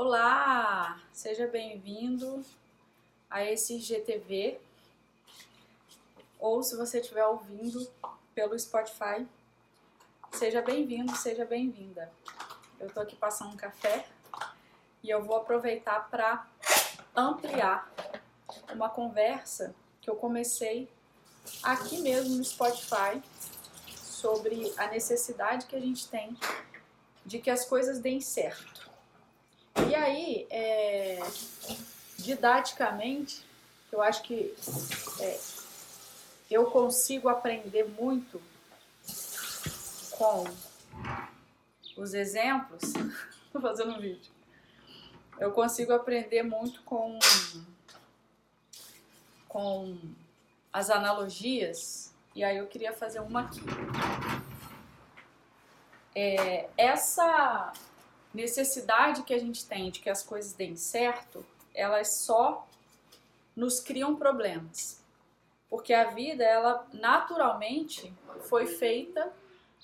Olá, seja bem-vindo a esse GTV. Ou se você estiver ouvindo pelo Spotify, seja bem-vindo, seja bem-vinda. Eu tô aqui passando um café e eu vou aproveitar para ampliar uma conversa que eu comecei aqui mesmo no Spotify sobre a necessidade que a gente tem de que as coisas deem certo. E aí, é, didaticamente, eu acho que é, eu consigo aprender muito com os exemplos. Estou fazendo um vídeo. Eu consigo aprender muito com, com as analogias. E aí eu queria fazer uma aqui. É, essa necessidade que a gente tem de que as coisas deem certo, elas só nos criam problemas. Porque a vida, ela naturalmente foi feita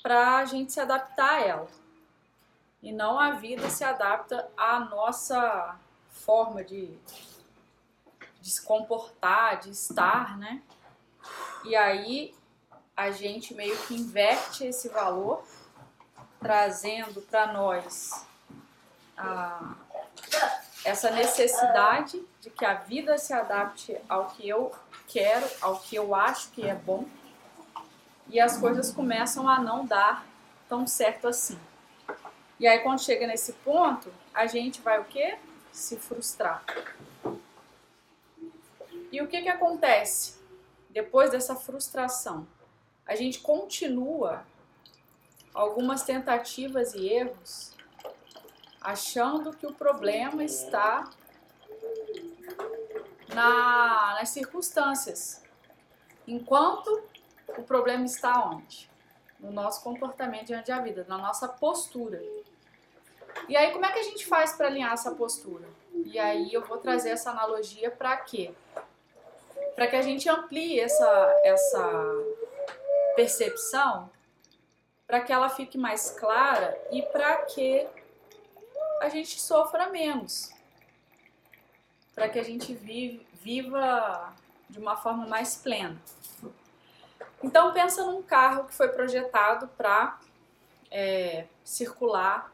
para a gente se adaptar a ela. E não a vida se adapta à nossa forma de, de se comportar, de estar, né? E aí a gente meio que inverte esse valor, trazendo para nós a, essa necessidade de que a vida se adapte ao que eu quero, ao que eu acho que é bom, e as coisas começam a não dar tão certo assim. E aí quando chega nesse ponto, a gente vai o quê? Se frustrar. E o que que acontece depois dessa frustração? A gente continua algumas tentativas e erros achando que o problema está na, nas circunstâncias. Enquanto o problema está onde? No nosso comportamento diante da vida, na nossa postura. E aí, como é que a gente faz para alinhar essa postura? E aí, eu vou trazer essa analogia para quê? Para que a gente amplie essa, essa percepção, para que ela fique mais clara e para que a gente sofra menos. Para que a gente viva de uma forma mais plena. Então pensa num carro que foi projetado para é, circular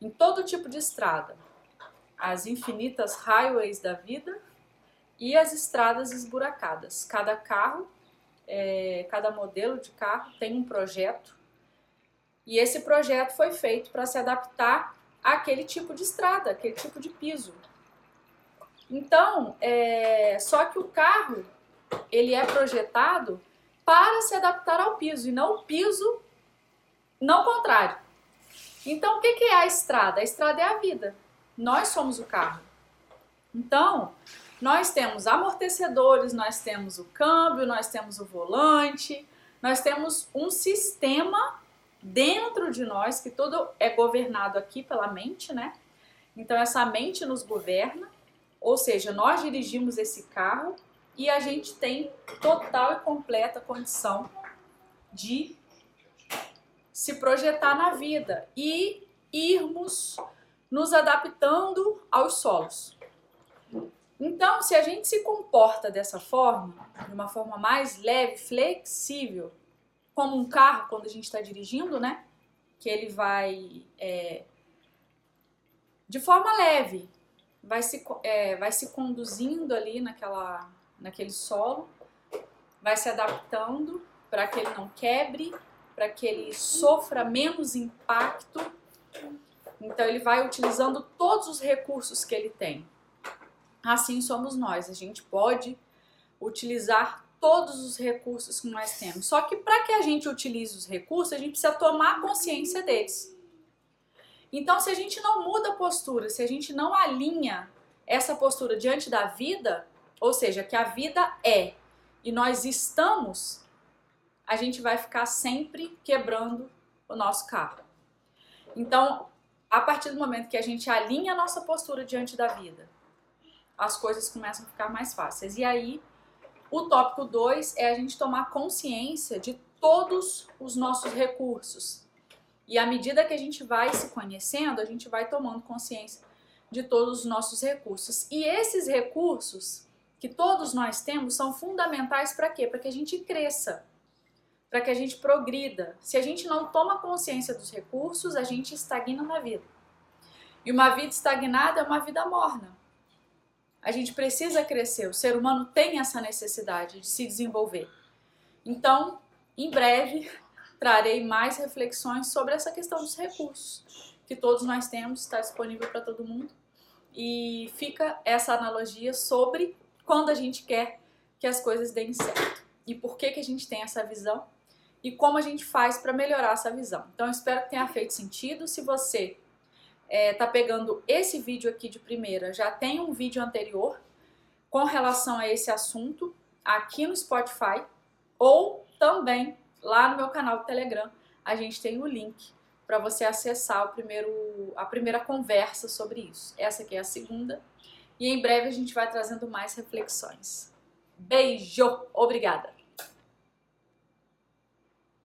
em todo tipo de estrada. As infinitas highways da vida e as estradas esburacadas. Cada carro, é, cada modelo de carro tem um projeto e esse projeto foi feito para se adaptar àquele tipo de estrada, aquele tipo de piso. Então, é, só que o carro ele é projetado para se adaptar ao piso e não o piso, não o contrário. Então, o que é a estrada? A estrada é a vida. Nós somos o carro. Então, nós temos amortecedores, nós temos o câmbio, nós temos o volante, nós temos um sistema dentro de nós que tudo é governado aqui pela mente, né? Então essa mente nos governa, ou seja, nós dirigimos esse carro e a gente tem total e completa condição de se projetar na vida e irmos nos adaptando aos solos. Então, se a gente se comporta dessa forma, de uma forma mais leve, flexível, como um carro quando a gente está dirigindo, né? Que ele vai é, de forma leve, vai se, é, vai se conduzindo ali naquela, naquele solo, vai se adaptando para que ele não quebre, para que ele sofra menos impacto. Então ele vai utilizando todos os recursos que ele tem. Assim somos nós, a gente pode utilizar todos os recursos que nós temos. Só que para que a gente utilize os recursos, a gente precisa tomar consciência deles. Então, se a gente não muda a postura, se a gente não alinha essa postura diante da vida, ou seja, que a vida é e nós estamos, a gente vai ficar sempre quebrando o nosso carro. Então, a partir do momento que a gente alinha a nossa postura diante da vida, as coisas começam a ficar mais fáceis. E aí, o tópico 2 é a gente tomar consciência de todos os nossos recursos. E à medida que a gente vai se conhecendo, a gente vai tomando consciência de todos os nossos recursos. E esses recursos que todos nós temos são fundamentais para quê? Para que a gente cresça, para que a gente progrida. Se a gente não toma consciência dos recursos, a gente estagna na vida. E uma vida estagnada é uma vida morna. A gente precisa crescer, o ser humano tem essa necessidade de se desenvolver. Então, em breve, trarei mais reflexões sobre essa questão dos recursos que todos nós temos, está disponível para todo mundo. E fica essa analogia sobre quando a gente quer que as coisas deem certo e por que, que a gente tem essa visão e como a gente faz para melhorar essa visão. Então, espero que tenha feito sentido. Se você é, pegando esse vídeo aqui de primeira, já tem um vídeo anterior com relação a esse assunto aqui no Spotify ou também lá no meu canal do Telegram. A gente tem o link para você acessar o primeiro, a primeira conversa sobre isso. Essa aqui é a segunda. E em breve a gente vai trazendo mais reflexões. Beijo! Obrigada!